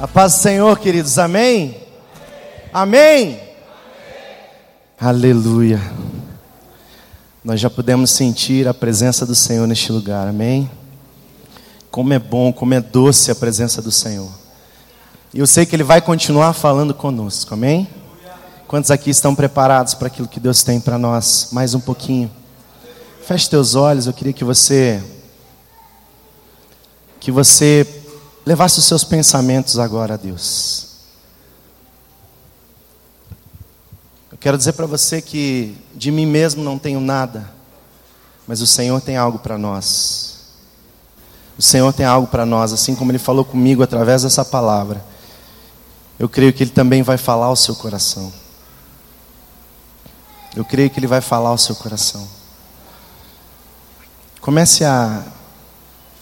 A paz do Senhor, queridos, amém? Amém? amém? Aleluia. Nós já podemos sentir a presença do Senhor neste lugar, amém? Como é bom, como é doce a presença do Senhor. E eu sei que Ele vai continuar falando conosco, amém? Quantos aqui estão preparados para aquilo que Deus tem para nós? Mais um pouquinho. Feche teus olhos, eu queria que você. Que você levasse os seus pensamentos agora a Deus. Eu quero dizer para você que de mim mesmo não tenho nada, mas o Senhor tem algo para nós. O Senhor tem algo para nós, assim como Ele falou comigo através dessa palavra. Eu creio que Ele também vai falar ao seu coração. Eu creio que Ele vai falar ao seu coração. Comece a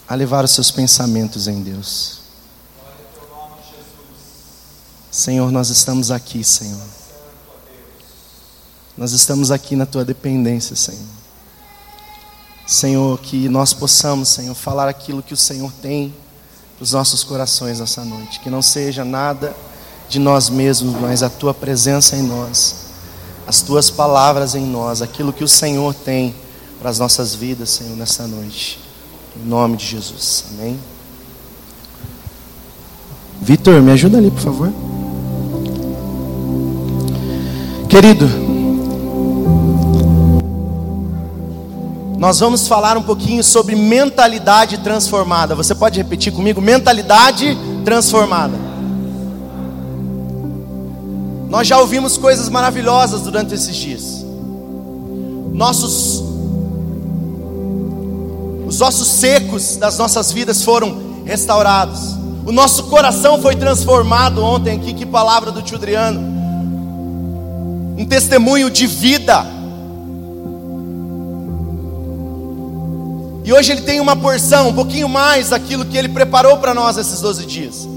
a levar os seus pensamentos em Deus. Senhor, nós estamos aqui, Senhor. Nós estamos aqui na tua dependência, Senhor. Senhor, que nós possamos, Senhor, falar aquilo que o Senhor tem nos nossos corações nessa noite. Que não seja nada de nós mesmos, mas a tua presença em nós, as tuas palavras em nós, aquilo que o Senhor tem para as nossas vidas, Senhor, nessa noite. Em nome de Jesus. Amém. Vitor, me ajuda ali, por favor. Querido, nós vamos falar um pouquinho sobre mentalidade transformada. Você pode repetir comigo? Mentalidade transformada. Nós já ouvimos coisas maravilhosas durante esses dias. Nossos os ossos secos das nossas vidas foram restaurados. O nosso coração foi transformado ontem aqui, que palavra do tio Adriano. Um testemunho de vida. E hoje ele tem uma porção, um pouquinho mais daquilo que ele preparou para nós esses 12 dias.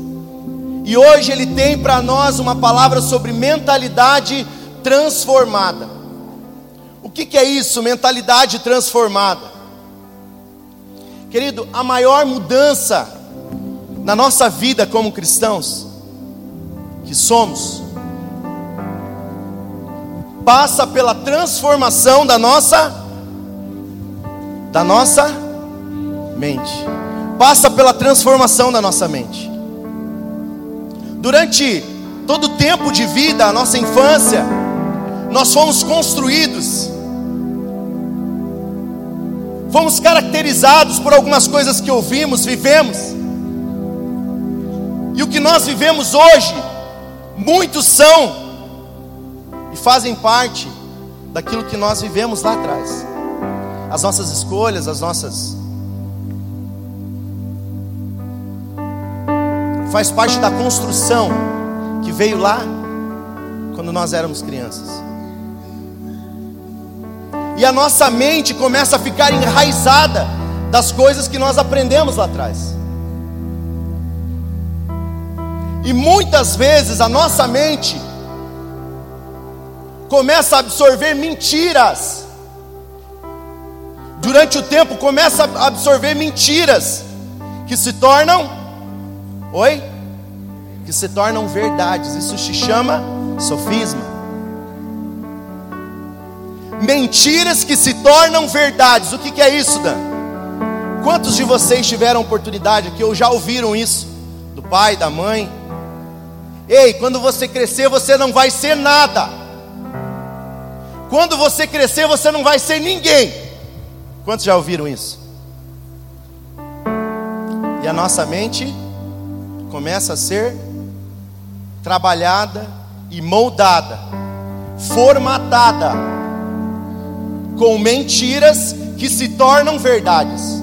E hoje ele tem para nós uma palavra sobre mentalidade transformada. O que, que é isso, mentalidade transformada? Querido, a maior mudança na nossa vida como cristãos, que somos, passa pela transformação da nossa da nossa mente. Passa pela transformação da nossa mente. Durante todo o tempo de vida, a nossa infância, nós fomos construídos Fomos caracterizados por algumas coisas que ouvimos, vivemos. E o que nós vivemos hoje, muitos são e fazem parte daquilo que nós vivemos lá atrás. As nossas escolhas, as nossas. Faz parte da construção que veio lá quando nós éramos crianças e a nossa mente começa a ficar enraizada das coisas que nós aprendemos lá atrás. E muitas vezes a nossa mente começa a absorver mentiras. Durante o tempo começa a absorver mentiras que se tornam Oi? Que se tornam verdades. Isso se chama sofisma mentiras que se tornam verdades. O que, que é isso, Dan? Quantos de vocês tiveram oportunidade que ou já ouviram isso do pai, da mãe? Ei, quando você crescer, você não vai ser nada. Quando você crescer, você não vai ser ninguém. Quantos já ouviram isso? E a nossa mente começa a ser trabalhada e moldada, formatada com mentiras que se tornam verdades.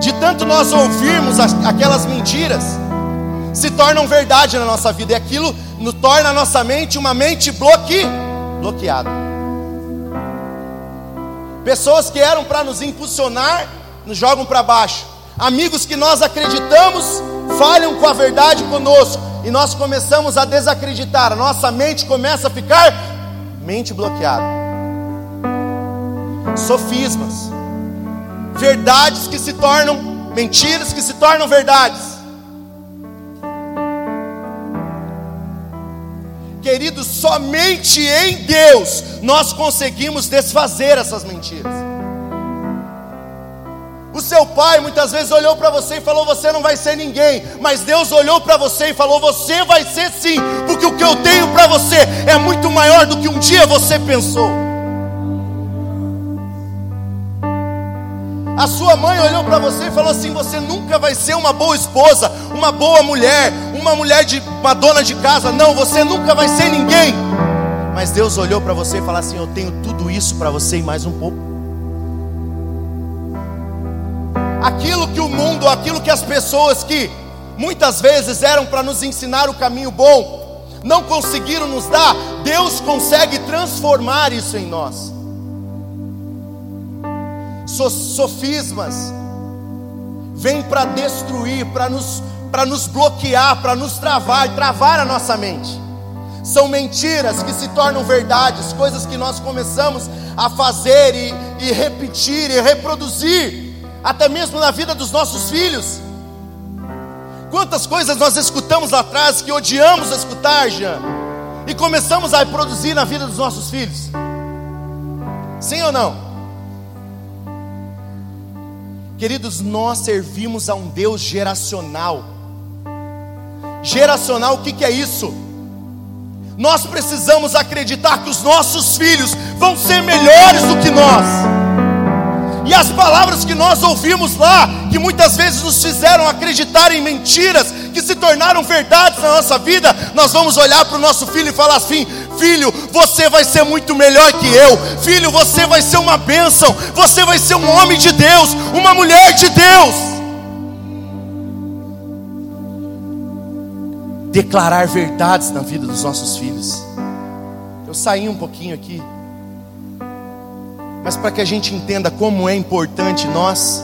De tanto nós ouvirmos aquelas mentiras, se tornam verdade na nossa vida, e aquilo nos torna a nossa mente uma mente bloque, bloqueada. Pessoas que eram para nos impulsionar, nos jogam para baixo. Amigos que nós acreditamos, falham com a verdade conosco, e nós começamos a desacreditar, a nossa mente começa a ficar mente bloqueada sofismas, verdades que se tornam mentiras, que se tornam verdades. Queridos, somente em Deus nós conseguimos desfazer essas mentiras. O seu pai muitas vezes olhou para você e falou: Você não vai ser ninguém. Mas Deus olhou para você e falou: Você vai ser sim, porque o que eu tenho para você é muito maior do que um dia você pensou. A sua mãe olhou para você e falou assim: Você nunca vai ser uma boa esposa, uma boa mulher, uma mulher de uma dona de casa. Não, você nunca vai ser ninguém. Mas Deus olhou para você e falou assim: Eu tenho tudo isso para você e mais um pouco. aquilo que o mundo, aquilo que as pessoas que muitas vezes eram para nos ensinar o caminho bom, não conseguiram nos dar, Deus consegue transformar isso em nós. Sofismas vêm para destruir, para nos, para nos bloquear, para nos travar, travar a nossa mente. São mentiras que se tornam verdades, coisas que nós começamos a fazer e, e repetir e reproduzir até mesmo na vida dos nossos filhos. Quantas coisas nós escutamos lá atrás que odiamos escutar, Jean, e começamos a reproduzir na vida dos nossos filhos? Sim ou não? Queridos, nós servimos a um Deus geracional. Geracional, o que, que é isso? Nós precisamos acreditar que os nossos filhos vão ser melhores do que nós. E as palavras que nós ouvimos lá, que muitas vezes nos fizeram acreditar em mentiras, que se tornaram verdades na nossa vida, nós vamos olhar para o nosso filho e falar assim: Filho, você vai ser muito melhor que eu. Filho, você vai ser uma bênção. Você vai ser um homem de Deus, uma mulher de Deus. Declarar verdades na vida dos nossos filhos. Eu saí um pouquinho aqui mas para que a gente entenda como é importante nós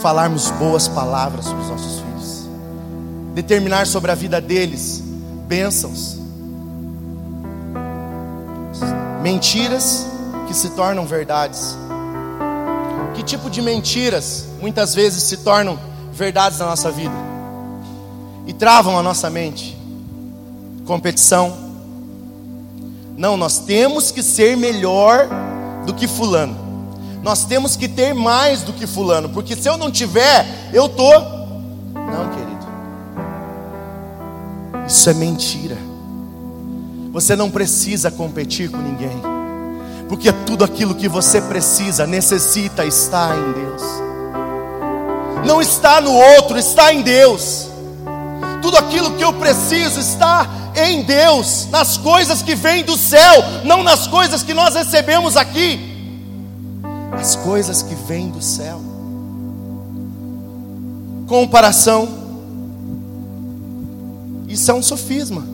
falarmos boas palavras sobre os nossos filhos, determinar sobre a vida deles bênçãos, mentiras que se tornam verdades. Que tipo de mentiras muitas vezes se tornam verdades na nossa vida e travam a nossa mente? Competição. Não, nós temos que ser melhor do que fulano. Nós temos que ter mais do que fulano, porque se eu não tiver, eu tô Não, querido. Isso é mentira. Você não precisa competir com ninguém. Porque tudo aquilo que você precisa, necessita estar em Deus. Não está no outro, está em Deus. Tudo aquilo que eu preciso está em Deus, nas coisas que vêm do céu, não nas coisas que nós recebemos aqui. As coisas que vêm do céu. Comparação. Isso é um sofisma.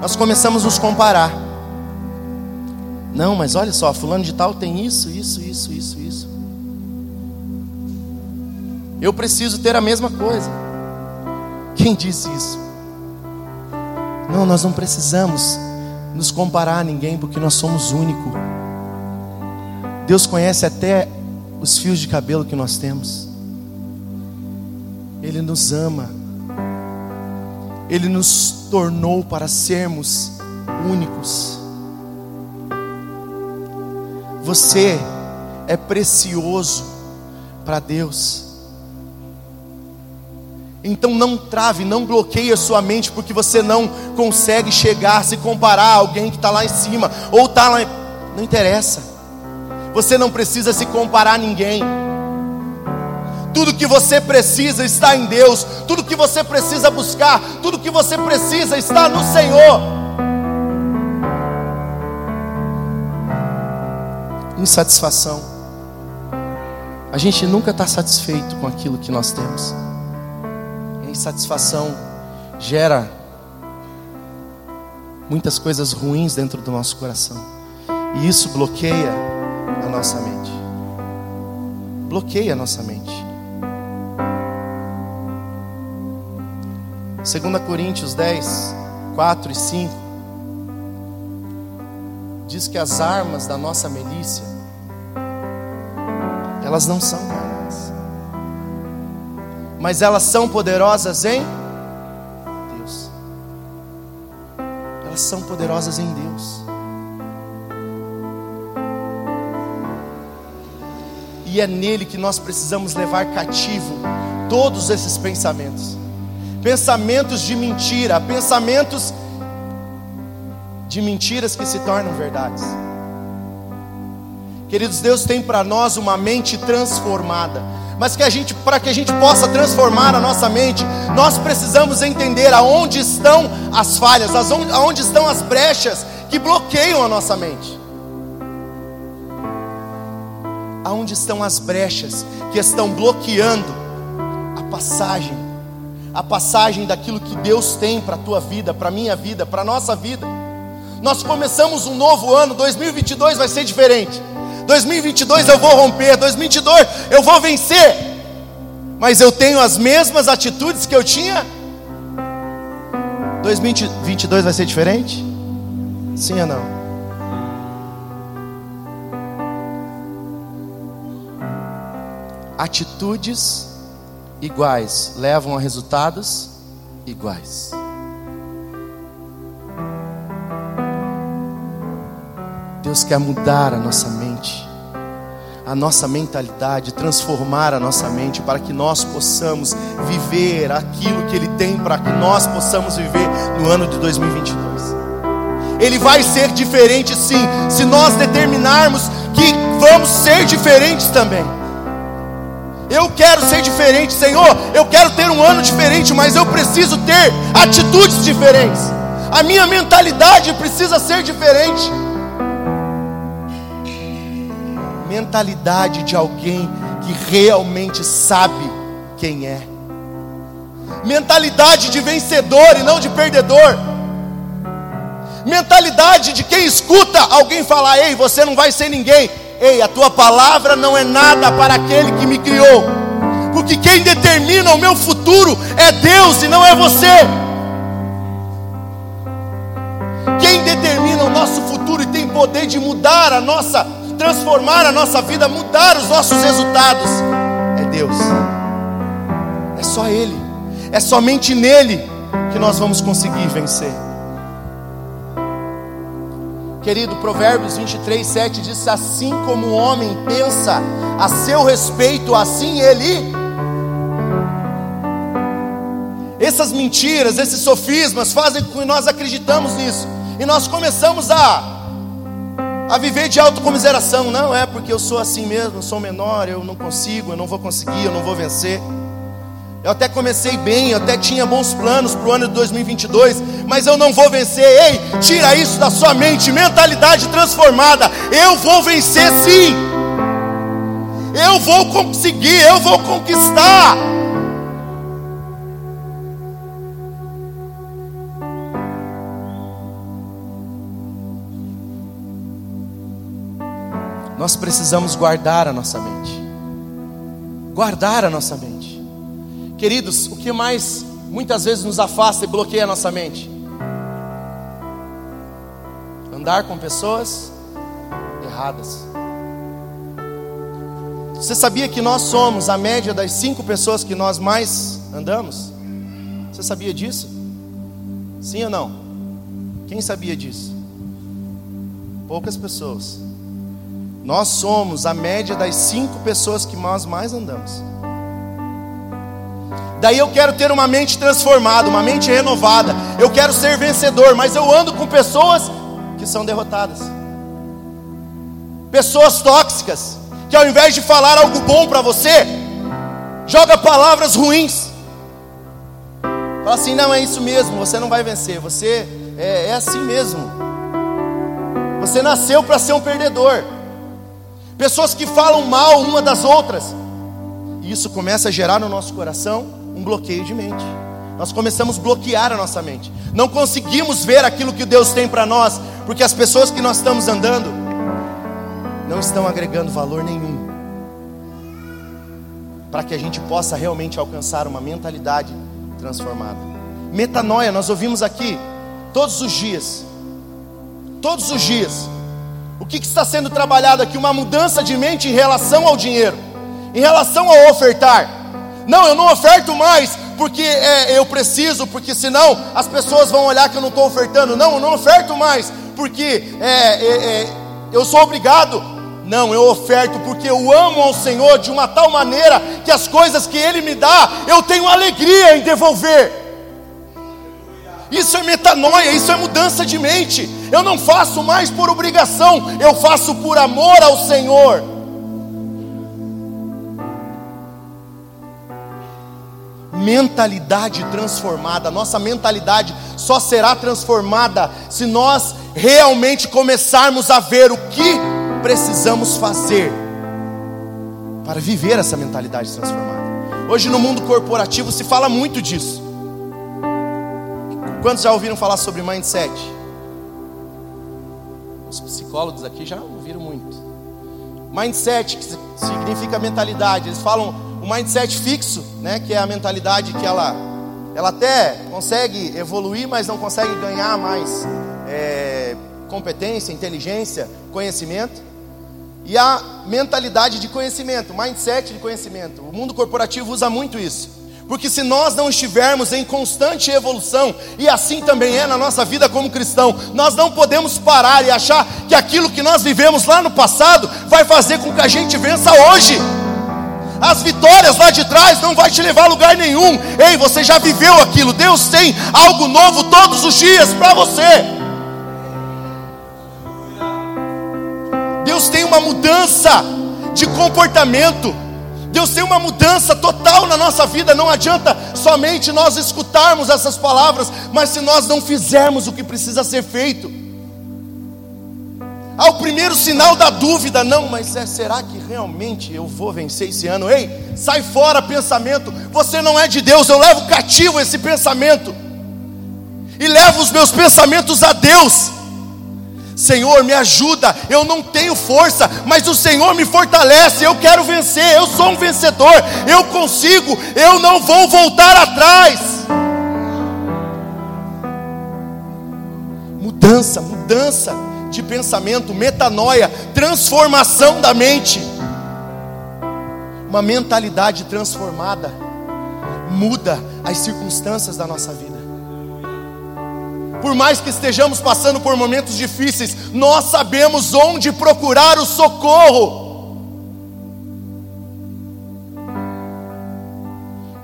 Nós começamos a nos comparar. Não, mas olha só, fulano de tal tem isso, isso, isso, isso, isso. Eu preciso ter a mesma coisa. Quem disse isso? Não, nós não precisamos nos comparar a ninguém, porque nós somos únicos. Deus conhece até os fios de cabelo que nós temos. Ele nos ama. Ele nos tornou para sermos únicos. Você é precioso para Deus. Então não trave, não bloqueie a sua mente porque você não consegue chegar, se comparar a alguém que está lá em cima ou está lá. Não interessa. Você não precisa se comparar a ninguém. Tudo que você precisa está em Deus. Tudo que você precisa buscar, tudo que você precisa está no Senhor. Insatisfação. A gente nunca está satisfeito com aquilo que nós temos insatisfação gera muitas coisas ruins dentro do nosso coração. E isso bloqueia a nossa mente. Bloqueia a nossa mente. 2 Coríntios 10, 4 e 5 diz que as armas da nossa milícia elas não são mas elas são poderosas em Deus. Elas são poderosas em Deus. E é nele que nós precisamos levar cativo todos esses pensamentos. Pensamentos de mentira, pensamentos de mentiras que se tornam verdades. Queridos, Deus tem para nós uma mente transformada. Mas que a gente, para que a gente possa transformar a nossa mente, nós precisamos entender aonde estão as falhas, aonde estão as brechas que bloqueiam a nossa mente. Aonde estão as brechas que estão bloqueando a passagem, a passagem daquilo que Deus tem para a tua vida, para a minha vida, para a nossa vida. Nós começamos um novo ano, 2022 vai ser diferente. 2022 eu vou romper, 2022 eu vou vencer. Mas eu tenho as mesmas atitudes que eu tinha. 2022 vai ser diferente? Sim ou não? Atitudes iguais levam a resultados iguais. Deus quer mudar a nossa mente, a nossa mentalidade, transformar a nossa mente para que nós possamos viver aquilo que Ele tem para que nós possamos viver no ano de 2022. Ele vai ser diferente sim, se nós determinarmos que vamos ser diferentes também. Eu quero ser diferente, Senhor. Eu quero ter um ano diferente, mas eu preciso ter atitudes diferentes. A minha mentalidade precisa ser diferente. Mentalidade de alguém que realmente sabe quem é. Mentalidade de vencedor e não de perdedor. Mentalidade de quem escuta alguém falar: "Ei, você não vai ser ninguém". Ei, a tua palavra não é nada para aquele que me criou. Porque quem determina o meu futuro é Deus e não é você. Quem determina o nosso futuro e tem poder de mudar a nossa transformar a nossa vida, mudar os nossos resultados, é Deus. É só Ele. É somente nele que nós vamos conseguir vencer. Querido, Provérbios 23, 7 diz: Assim como o homem pensa a seu respeito, assim ele. Essas mentiras, esses sofismas fazem com que nós acreditamos nisso. E nós começamos a a viver de autocomiseração. Não é porque eu sou assim mesmo, eu sou menor, eu não consigo, eu não vou conseguir, eu não vou vencer. Eu até comecei bem, eu até tinha bons planos para o ano de 2022, mas eu não vou vencer. Ei, tira isso da sua mente, mentalidade transformada. Eu vou vencer sim. Eu vou conseguir, eu vou conquistar. Nós precisamos guardar a nossa mente. Guardar a nossa mente. Queridos, o que mais muitas vezes nos afasta e bloqueia a nossa mente? Andar com pessoas erradas. Você sabia que nós somos a média das cinco pessoas que nós mais andamos? Você sabia disso? Sim ou não? Quem sabia disso? Poucas pessoas. Nós somos a média das cinco pessoas que nós mais andamos. Daí eu quero ter uma mente transformada, uma mente renovada. Eu quero ser vencedor, mas eu ando com pessoas que são derrotadas. Pessoas tóxicas, que ao invés de falar algo bom para você, joga palavras ruins. Fala assim: não, é isso mesmo, você não vai vencer, você é, é assim mesmo. Você nasceu para ser um perdedor pessoas que falam mal uma das outras. E isso começa a gerar no nosso coração um bloqueio de mente. Nós começamos a bloquear a nossa mente. Não conseguimos ver aquilo que Deus tem para nós, porque as pessoas que nós estamos andando não estão agregando valor nenhum. Para que a gente possa realmente alcançar uma mentalidade transformada. Metanoia, nós ouvimos aqui todos os dias. Todos os dias o que, que está sendo trabalhado aqui? Uma mudança de mente em relação ao dinheiro, em relação ao ofertar. Não, eu não oferto mais porque é, eu preciso, porque senão as pessoas vão olhar que eu não estou ofertando. Não, eu não oferto mais, porque é, é, é, eu sou obrigado. Não, eu oferto porque eu amo ao Senhor de uma tal maneira que as coisas que Ele me dá, eu tenho alegria em devolver. Isso é metanoia, isso é mudança de mente. Eu não faço mais por obrigação, eu faço por amor ao Senhor. Mentalidade transformada, nossa mentalidade só será transformada se nós realmente começarmos a ver o que precisamos fazer para viver essa mentalidade transformada. Hoje no mundo corporativo se fala muito disso. Quantos já ouviram falar sobre mindset? Os psicólogos aqui já ouviram muito. Mindset, que significa mentalidade. Eles falam o mindset fixo, né, que é a mentalidade que ela, ela até consegue evoluir, mas não consegue ganhar mais é, competência, inteligência, conhecimento. E a mentalidade de conhecimento, mindset de conhecimento. O mundo corporativo usa muito isso. Porque se nós não estivermos em constante evolução, e assim também é na nossa vida como cristão, nós não podemos parar e achar que aquilo que nós vivemos lá no passado vai fazer com que a gente vença hoje. As vitórias lá de trás não vai te levar a lugar nenhum. Ei, você já viveu aquilo. Deus tem algo novo todos os dias para você. Deus tem uma mudança de comportamento. Deus tem uma mudança total na nossa vida. Não adianta somente nós escutarmos essas palavras, mas se nós não fizermos o que precisa ser feito. Ao primeiro sinal da dúvida, não, mas é, será que realmente eu vou vencer esse ano? Ei, sai fora pensamento, você não é de Deus, eu levo cativo esse pensamento, e levo os meus pensamentos a Deus. Senhor, me ajuda. Eu não tenho força, mas o Senhor me fortalece. Eu quero vencer. Eu sou um vencedor. Eu consigo. Eu não vou voltar atrás. Mudança, mudança de pensamento, metanoia, transformação da mente. Uma mentalidade transformada muda as circunstâncias da nossa vida. Por mais que estejamos passando por momentos difíceis, nós sabemos onde procurar o socorro.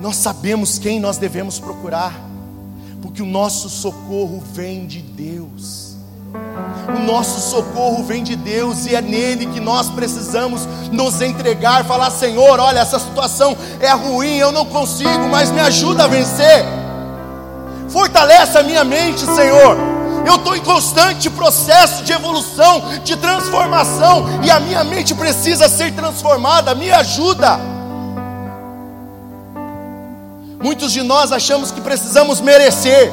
Nós sabemos quem nós devemos procurar, porque o nosso socorro vem de Deus. O nosso socorro vem de Deus e é nele que nós precisamos nos entregar, falar: Senhor, olha, essa situação é ruim, eu não consigo, mas me ajuda a vencer. Fortalece a minha mente, Senhor. Eu estou em constante processo de evolução, de transformação, e a minha mente precisa ser transformada. Me ajuda. Muitos de nós achamos que precisamos merecer.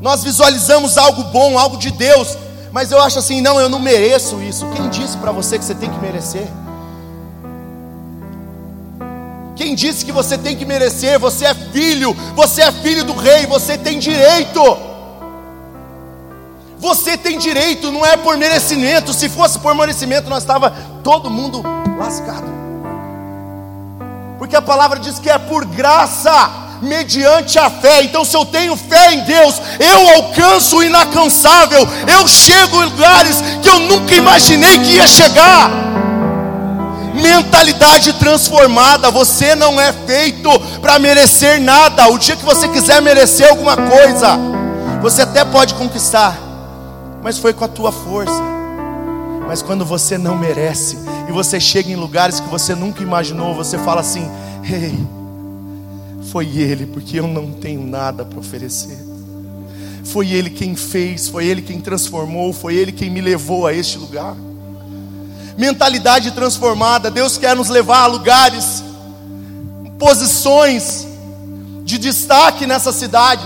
Nós visualizamos algo bom, algo de Deus, mas eu acho assim: não, eu não mereço isso. Quem disse para você que você tem que merecer? Disse que você tem que merecer? Você é filho, você é filho do rei, você tem direito. Você tem direito, não é por merecimento. Se fosse por merecimento, nós estava todo mundo lascado. Porque a palavra diz que é por graça, mediante a fé. Então, se eu tenho fé em Deus, eu alcanço o inalcançável. Eu chego em lugares que eu nunca imaginei que ia chegar mentalidade transformada. Você não é feito para merecer nada. O dia que você quiser merecer alguma coisa, você até pode conquistar, mas foi com a tua força. Mas quando você não merece e você chega em lugares que você nunca imaginou, você fala assim: "Ei, foi ele, porque eu não tenho nada para oferecer". Foi ele quem fez, foi ele quem transformou, foi ele quem me levou a este lugar mentalidade transformada. Deus quer nos levar a lugares, posições de destaque nessa cidade.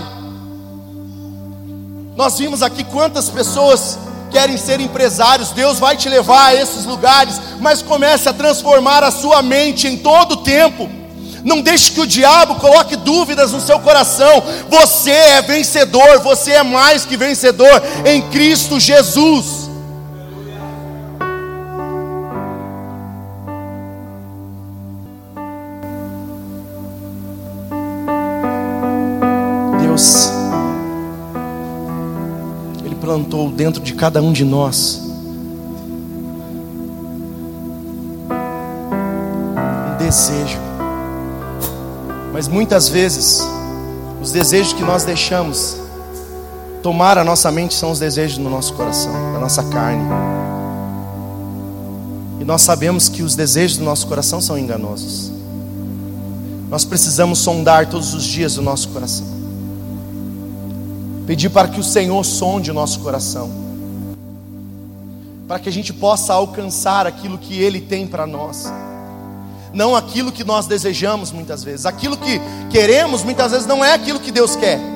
Nós vimos aqui quantas pessoas querem ser empresários. Deus vai te levar a esses lugares, mas comece a transformar a sua mente em todo o tempo. Não deixe que o diabo coloque dúvidas no seu coração. Você é vencedor, você é mais que vencedor em Cristo Jesus. Dentro de cada um de nós um desejo, mas muitas vezes, os desejos que nós deixamos tomar a nossa mente são os desejos do nosso coração, da nossa carne. E nós sabemos que os desejos do nosso coração são enganosos. Nós precisamos sondar todos os dias o nosso coração. Pedir para que o Senhor sonde o nosso coração. Para que a gente possa alcançar aquilo que Ele tem para nós. Não aquilo que nós desejamos muitas vezes. Aquilo que queremos muitas vezes não é aquilo que Deus quer.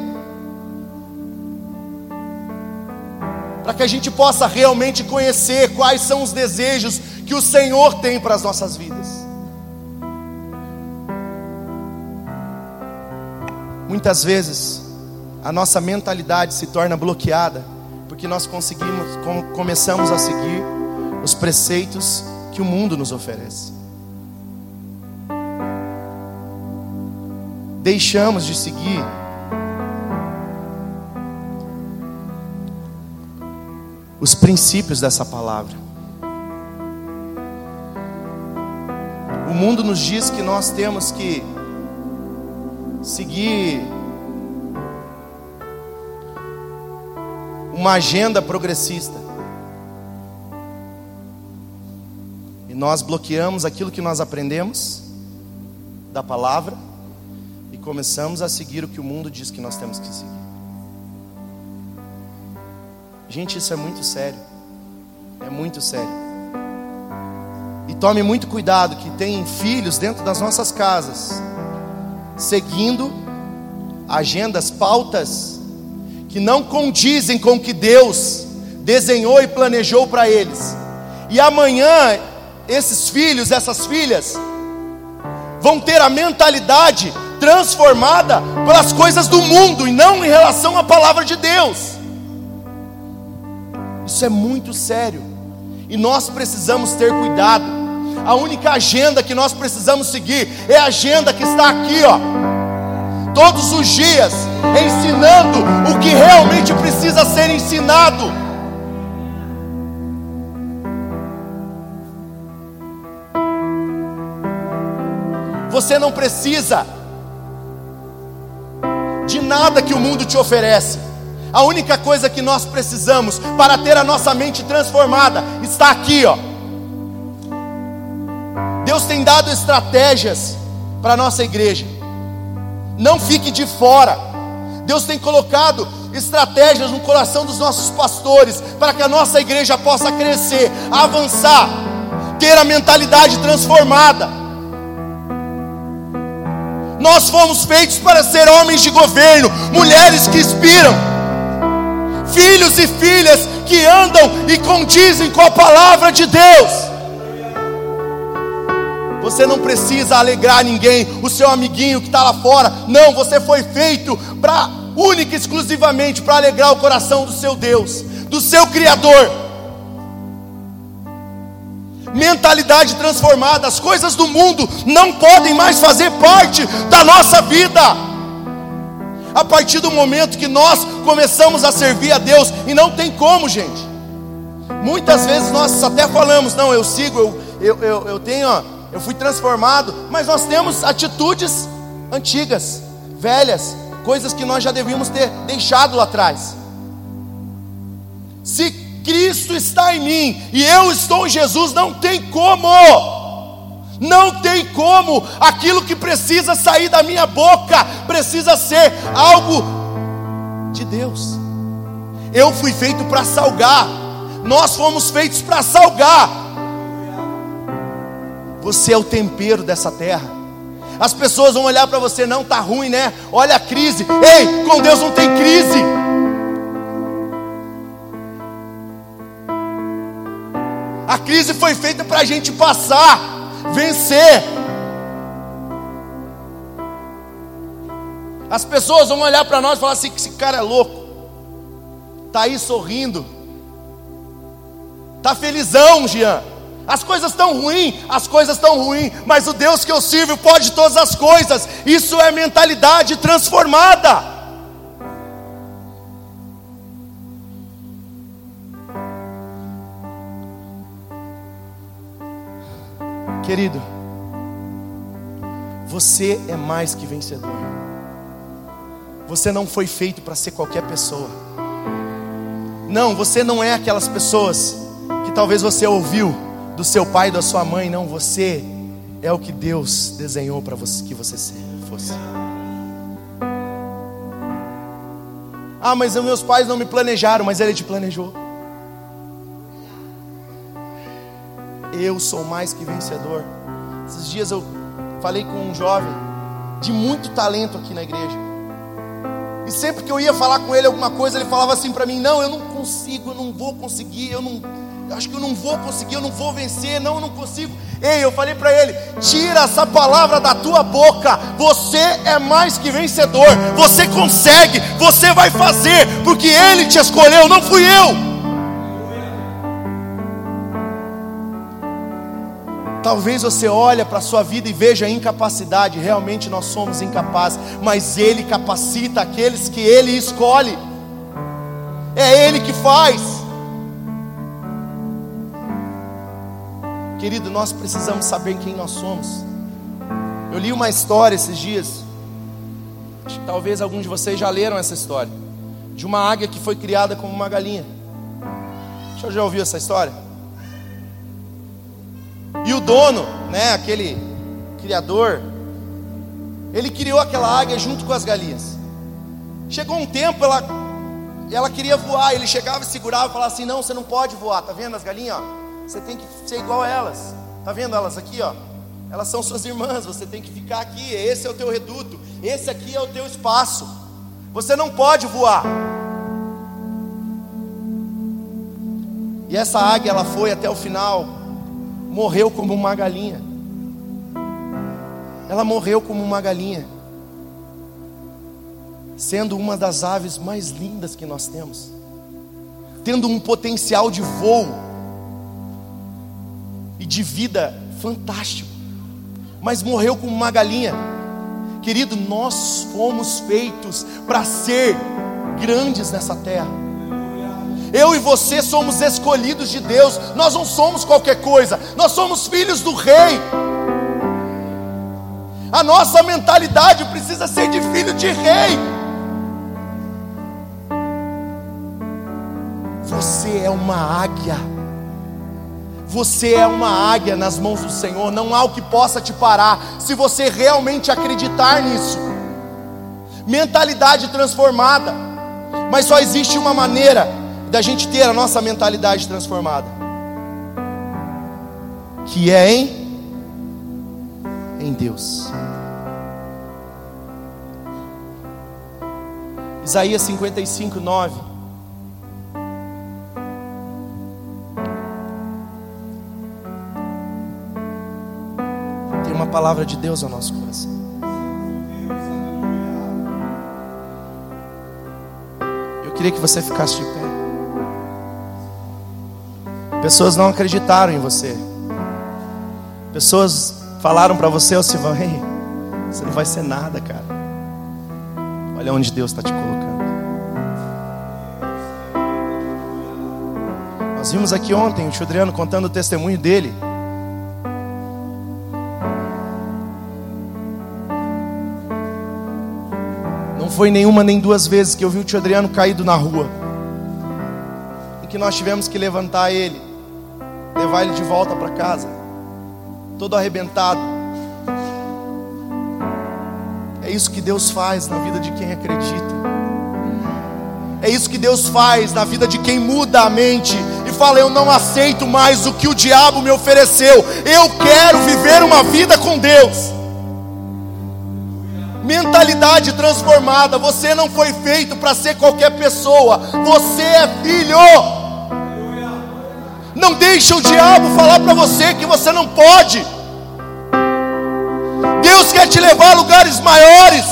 para que a gente possa realmente conhecer quais são os desejos que o Senhor tem para as nossas vidas. Muitas vezes a nossa mentalidade se torna bloqueada porque nós conseguimos começamos a seguir os preceitos que o mundo nos oferece. Deixamos de seguir os princípios dessa palavra. O mundo nos diz que nós temos que seguir uma agenda progressista. E nós bloqueamos aquilo que nós aprendemos da palavra e começamos a seguir o que o mundo diz que nós temos que seguir. Gente, isso é muito sério. É muito sério. E tome muito cuidado que tem filhos dentro das nossas casas, seguindo agendas, pautas que não condizem com o que Deus desenhou e planejou para eles. E amanhã esses filhos, essas filhas, vão ter a mentalidade transformada pelas coisas do mundo e não em relação à palavra de Deus. Isso é muito sério. E nós precisamos ter cuidado. A única agenda que nós precisamos seguir é a agenda que está aqui, ó. Todos os dias, ensinando o que realmente precisa ser ensinado. Você não precisa de nada que o mundo te oferece. A única coisa que nós precisamos para ter a nossa mente transformada está aqui, ó. Deus tem dado estratégias para a nossa igreja. Não fique de fora. Deus tem colocado estratégias no coração dos nossos pastores para que a nossa igreja possa crescer, avançar, ter a mentalidade transformada. Nós fomos feitos para ser homens de governo, mulheres que inspiram filhos e filhas que andam e condizem com a palavra de Deus. Você não precisa alegrar ninguém, o seu amiguinho que está lá fora. Não, você foi feito para única e exclusivamente para alegrar o coração do seu Deus, do seu Criador. Mentalidade transformada, as coisas do mundo não podem mais fazer parte da nossa vida a partir do momento que nós começamos a servir a Deus, e não tem como, gente. Muitas vezes nós até falamos, não, eu sigo, eu, eu, eu, eu tenho, ó, eu fui transformado, mas nós temos atitudes antigas, velhas, coisas que nós já devíamos ter deixado lá atrás. Se Cristo está em mim e eu estou em Jesus, não tem como. Não tem como, aquilo que precisa sair da minha boca precisa ser algo de Deus. Eu fui feito para salgar, nós fomos feitos para salgar. Você é o tempero dessa terra. As pessoas vão olhar para você, não está ruim, né? Olha a crise. Ei, com Deus não tem crise. A crise foi feita para a gente passar vencer. As pessoas vão olhar para nós e falar assim: que esse cara é louco, está aí sorrindo, está felizão, Jean. As coisas estão ruins, as coisas estão ruins, mas o Deus que eu sirvo pode todas as coisas. Isso é mentalidade transformada. Querido, você é mais que vencedor. Você não foi feito para ser qualquer pessoa. Não, você não é aquelas pessoas que talvez você ouviu do seu pai, da sua mãe. Não, você é o que Deus desenhou para você que você fosse. Ah, mas meus pais não me planejaram, mas Ele te planejou. Eu sou mais que vencedor. Esses dias eu falei com um jovem de muito talento aqui na igreja. E sempre que eu ia falar com ele alguma coisa, ele falava assim para mim: Não, eu não consigo, eu não vou conseguir, eu não, acho que eu não vou conseguir, eu não vou vencer, não, eu não consigo. Ei, eu falei para ele: Tira essa palavra da tua boca. Você é mais que vencedor. Você consegue, você vai fazer, porque ele te escolheu, não fui eu. Talvez você olhe para a sua vida e veja a incapacidade, realmente nós somos incapazes, mas Ele capacita aqueles que Ele escolhe, é Ele que faz. Querido, nós precisamos saber quem nós somos. Eu li uma história esses dias, talvez alguns de vocês já leram essa história, de uma águia que foi criada como uma galinha. Você já ouviu essa história? E o dono, né, aquele criador, ele criou aquela águia junto com as galinhas. Chegou um tempo, ela, ela queria voar, ele chegava e segurava e falava assim: Não, você não pode voar, tá vendo as galinhas? Ó? Você tem que ser igual a elas, tá vendo elas aqui? Ó? Elas são suas irmãs, você tem que ficar aqui. Esse é o teu reduto, esse aqui é o teu espaço. Você não pode voar. E essa águia ela foi até o final morreu como uma galinha. Ela morreu como uma galinha, sendo uma das aves mais lindas que nós temos, tendo um potencial de voo e de vida fantástico, mas morreu como uma galinha. Querido, nós fomos feitos para ser grandes nessa terra. Eu e você somos escolhidos de Deus, nós não somos qualquer coisa, nós somos filhos do Rei. A nossa mentalidade precisa ser de filho de Rei. Você é uma águia. Você é uma águia nas mãos do Senhor. Não há o que possa te parar se você realmente acreditar nisso. Mentalidade transformada. Mas só existe uma maneira da gente ter a nossa mentalidade transformada, que é em em Deus. Isaías 55, 9. Uma palavra de Deus ao nosso coração. Eu queria que você ficasse de pé. Pessoas não acreditaram em você. Pessoas falaram para você, ô Silvão, hey, você não vai ser nada, cara. Olha onde Deus está te colocando. Nós vimos aqui ontem o Chudriano contando o testemunho dele. Não foi nenhuma nem duas vezes que eu vi o Tio Adriano caído na rua. E que nós tivemos que levantar ele levar ele de volta para casa, todo arrebentado. É isso que Deus faz na vida de quem acredita. É isso que Deus faz na vida de quem muda a mente e fala: Eu não aceito mais o que o diabo me ofereceu, eu quero viver uma vida com Deus. Mentalidade transformada, você não foi feito para ser qualquer pessoa, você é filho. Não deixe o diabo falar para você que você não pode. Deus quer te levar a lugares maiores.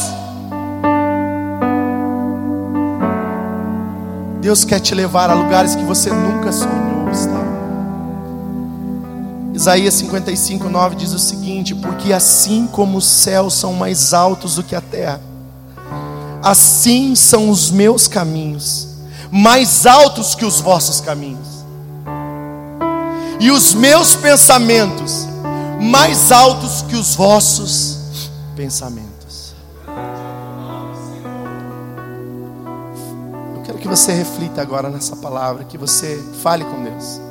Deus quer te levar a lugares que você nunca sonhou. Isaías 55, 9 diz o seguinte: Porque assim como os céus são mais altos do que a terra, assim são os meus caminhos, mais altos que os vossos caminhos e os meus pensamentos mais altos que os vossos pensamentos. Eu quero que você reflita agora nessa palavra, que você fale com Deus.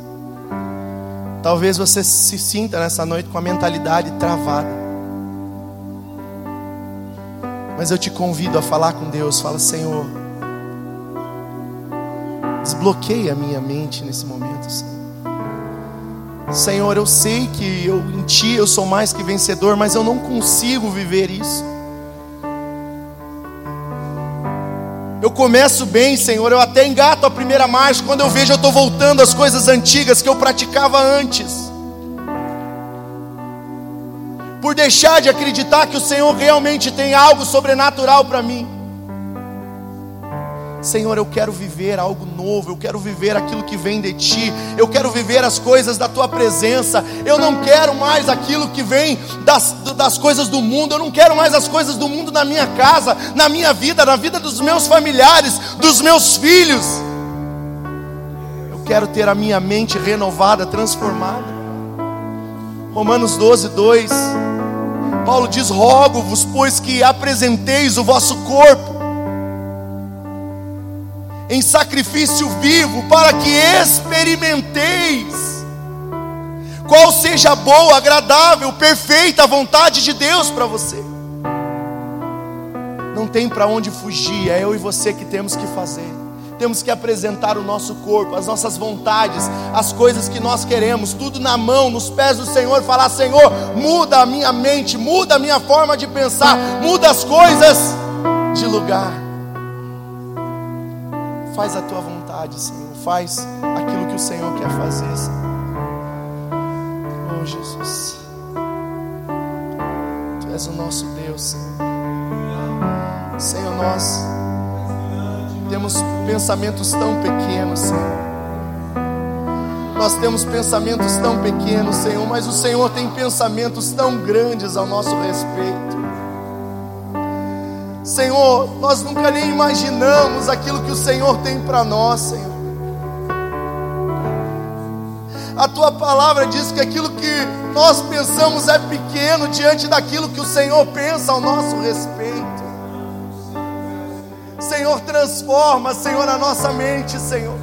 Talvez você se sinta nessa noite com a mentalidade travada. Mas eu te convido a falar com Deus. Fala, Senhor, desbloqueie a minha mente nesse momento, Senhor. Senhor, eu sei que eu, em Ti eu sou mais que vencedor, mas eu não consigo viver isso. Eu começo bem, Senhor, eu até engato a primeira marcha, quando eu vejo eu estou voltando às coisas antigas que eu praticava antes. Por deixar de acreditar que o Senhor realmente tem algo sobrenatural para mim. Senhor, eu quero viver algo novo, eu quero viver aquilo que vem de ti, eu quero viver as coisas da tua presença, eu não quero mais aquilo que vem das, das coisas do mundo, eu não quero mais as coisas do mundo na minha casa, na minha vida, na vida dos meus familiares, dos meus filhos. Eu quero ter a minha mente renovada, transformada. Romanos 12, 2. Paulo diz: Rogo-vos, pois que apresenteis o vosso corpo em sacrifício vivo, para que experimenteis qual seja a boa, agradável, perfeita vontade de Deus para você. Não tem para onde fugir, é eu e você que temos que fazer temos que apresentar o nosso corpo, as nossas vontades, as coisas que nós queremos, tudo na mão, nos pés do Senhor, falar: Senhor, muda a minha mente, muda a minha forma de pensar, muda as coisas de lugar. Faz a tua vontade, Senhor, faz aquilo que o Senhor quer fazer, Senhor. Oh Jesus, Tu és o nosso Deus, Senhor. Senhor, nós temos pensamentos tão pequenos, Senhor. Nós temos pensamentos tão pequenos, Senhor, mas o Senhor tem pensamentos tão grandes ao nosso respeito. Senhor, nós nunca nem imaginamos aquilo que o Senhor tem para nós, Senhor. A tua palavra diz que aquilo que nós pensamos é pequeno diante daquilo que o Senhor pensa ao nosso respeito. Senhor, transforma, Senhor, a nossa mente, Senhor.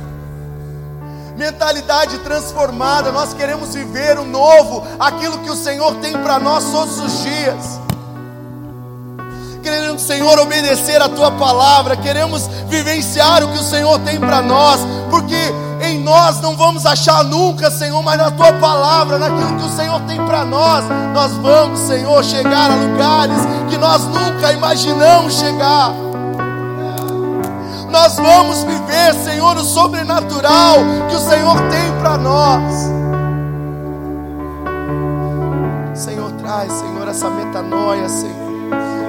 Mentalidade transformada, nós queremos viver o novo, aquilo que o Senhor tem para nós todos os dias. Queremos, Senhor, obedecer a tua palavra, queremos vivenciar o que o Senhor tem para nós, porque em nós não vamos achar nunca, Senhor, mas na tua palavra, naquilo que o Senhor tem para nós, nós vamos, Senhor, chegar a lugares que nós nunca imaginamos chegar nós vamos viver, Senhor, o sobrenatural que o Senhor tem para nós. Senhor, traz, Senhor, essa metanoia, Senhor,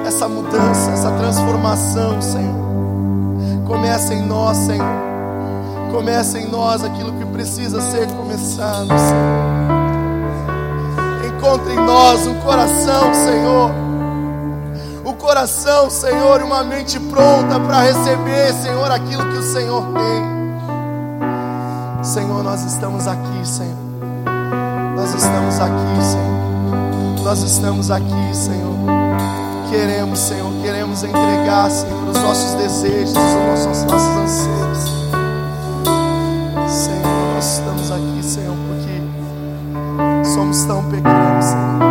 essa mudança, essa transformação, Senhor. Começa em nós, Senhor. Começa em nós aquilo que precisa ser começado, Senhor. Encontre em nós um coração, Senhor o coração, Senhor, e uma mente pronta para receber, Senhor, aquilo que o Senhor tem. Senhor, nós estamos aqui, Senhor. Nós estamos aqui, Senhor. Nós estamos aqui, Senhor. Queremos, Senhor, queremos entregar, Senhor, os nossos desejos, os nossos, nossos anseios. Senhor, nós estamos aqui, Senhor, porque somos tão pequenos, Senhor